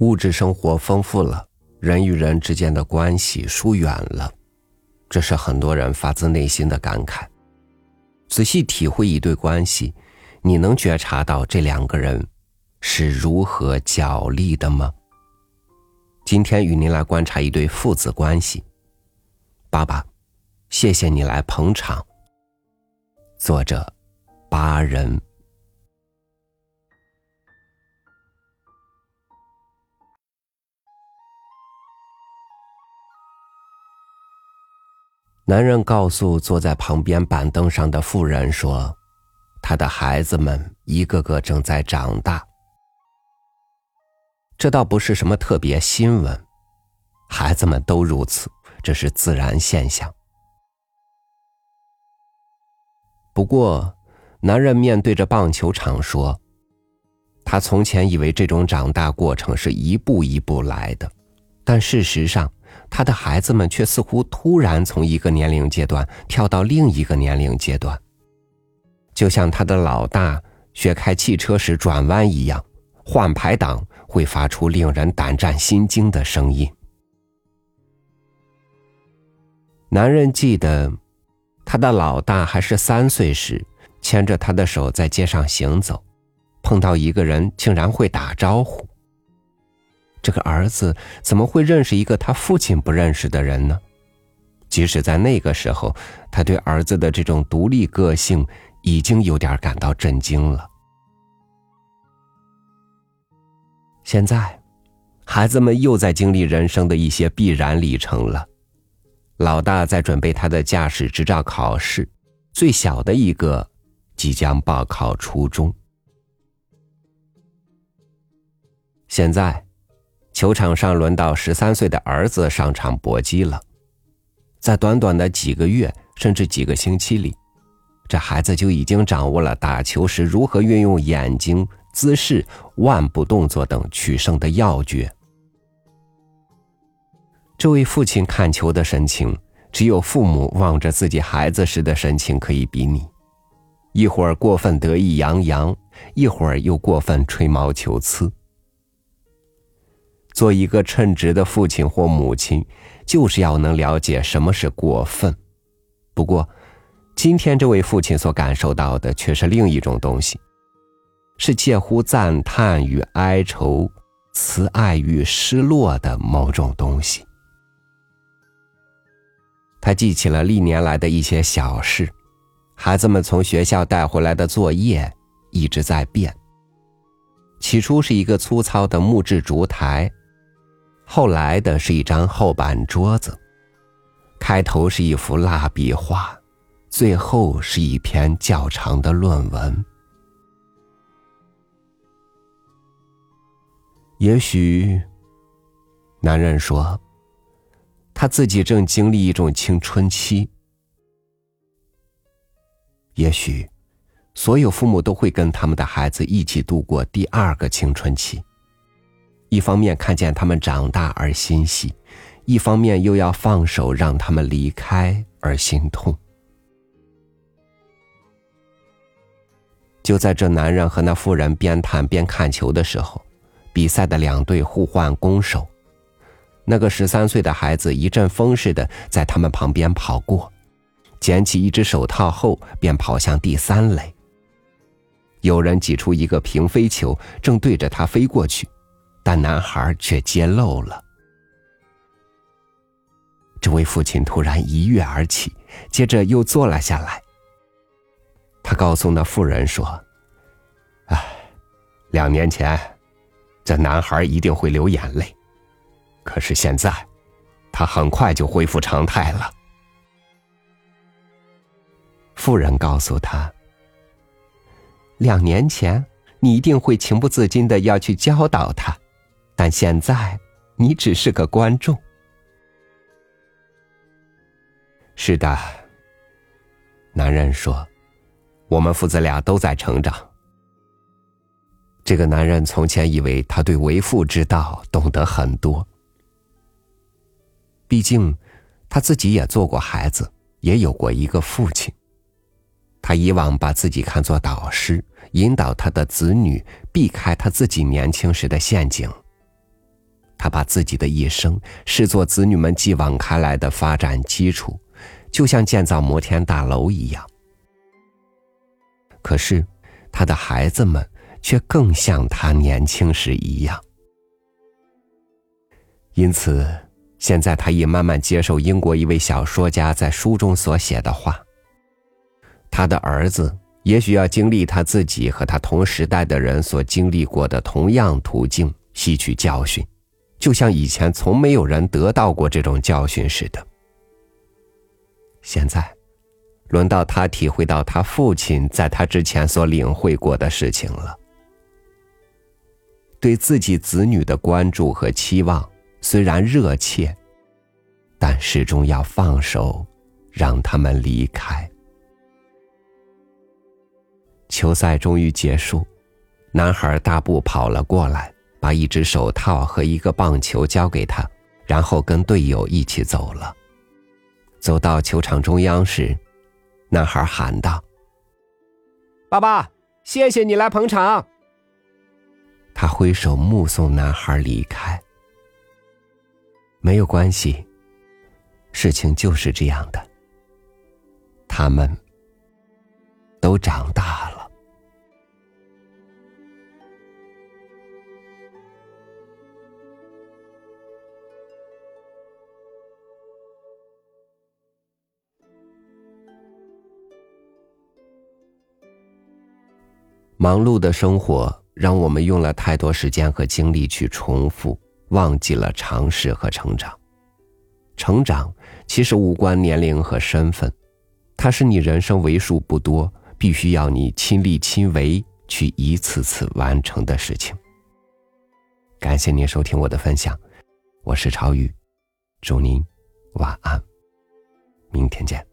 物质生活丰富了，人与人之间的关系疏远了，这是很多人发自内心的感慨。仔细体会一对关系，你能觉察到这两个人是如何角力的吗？今天与您来观察一对父子关系。爸爸，谢谢你来捧场。作者：八人。男人告诉坐在旁边板凳上的妇人说：“他的孩子们一个个正在长大。这倒不是什么特别新闻，孩子们都如此，这是自然现象。不过，男人面对着棒球场说：他从前以为这种长大过程是一步一步来的，但事实上。”他的孩子们却似乎突然从一个年龄阶段跳到另一个年龄阶段，就像他的老大学开汽车时转弯一样，换排档会发出令人胆战心惊的声音。男人记得，他的老大还是三岁时，牵着他的手在街上行走，碰到一个人竟然会打招呼。这个儿子怎么会认识一个他父亲不认识的人呢？即使在那个时候，他对儿子的这种独立个性已经有点感到震惊了。现在，孩子们又在经历人生的一些必然里程了。老大在准备他的驾驶执照考试，最小的一个即将报考初中。现在。球场上轮到十三岁的儿子上场搏击了，在短短的几个月甚至几个星期里，这孩子就已经掌握了打球时如何运用眼睛、姿势、腕部动作等取胜的要诀。这位父亲看球的神情，只有父母望着自己孩子时的神情可以比拟，一会儿过分得意洋洋，一会儿又过分吹毛求疵。做一个称职的父亲或母亲，就是要能了解什么是过分。不过，今天这位父亲所感受到的却是另一种东西，是介乎赞叹与哀愁、慈爱与失落的某种东西。他记起了历年来的一些小事，孩子们从学校带回来的作业一直在变。起初是一个粗糙的木质烛台。后来的是一张厚板桌子，开头是一幅蜡笔画，最后是一篇较长的论文。也许，男人说，他自己正经历一种青春期。也许，所有父母都会跟他们的孩子一起度过第二个青春期。一方面看见他们长大而欣喜，一方面又要放手让他们离开而心痛。就在这男人和那妇人边谈边看球的时候，比赛的两队互换攻守。那个十三岁的孩子一阵风似的在他们旁边跑过，捡起一只手套后便跑向第三垒。有人挤出一个平飞球，正对着他飞过去。但男孩却揭露了。这位父亲突然一跃而起，接着又坐了下来。他告诉那妇人说：“哎，两年前，这男孩一定会流眼泪，可是现在，他很快就恢复常态了。”妇人告诉他：“两年前，你一定会情不自禁的要去教导他。”但现在，你只是个观众。是的，男人说：“我们父子俩都在成长。”这个男人从前以为他对为父之道懂得很多，毕竟他自己也做过孩子，也有过一个父亲。他以往把自己看作导师，引导他的子女避开他自己年轻时的陷阱。他把自己的一生视作子女们继往开来的发展基础，就像建造摩天大楼一样。可是，他的孩子们却更像他年轻时一样。因此，现在他已慢慢接受英国一位小说家在书中所写的话：他的儿子也许要经历他自己和他同时代的人所经历过的同样途径，吸取教训，就像以前从没有人得到过这种教训似的。现在。轮到他体会到他父亲在他之前所领会过的事情了。对自己子女的关注和期望虽然热切，但始终要放手，让他们离开。球赛终于结束，男孩大步跑了过来，把一只手套和一个棒球交给他，然后跟队友一起走了。走到球场中央时。男孩喊道：“爸爸，谢谢你来捧场。”他挥手目送男孩离开。没有关系，事情就是这样的。他们都长大了。忙碌的生活让我们用了太多时间和精力去重复，忘记了尝试和成长。成长其实无关年龄和身份，它是你人生为数不多必须要你亲力亲为去一次次完成的事情。感谢您收听我的分享，我是超宇，祝您晚安，明天见。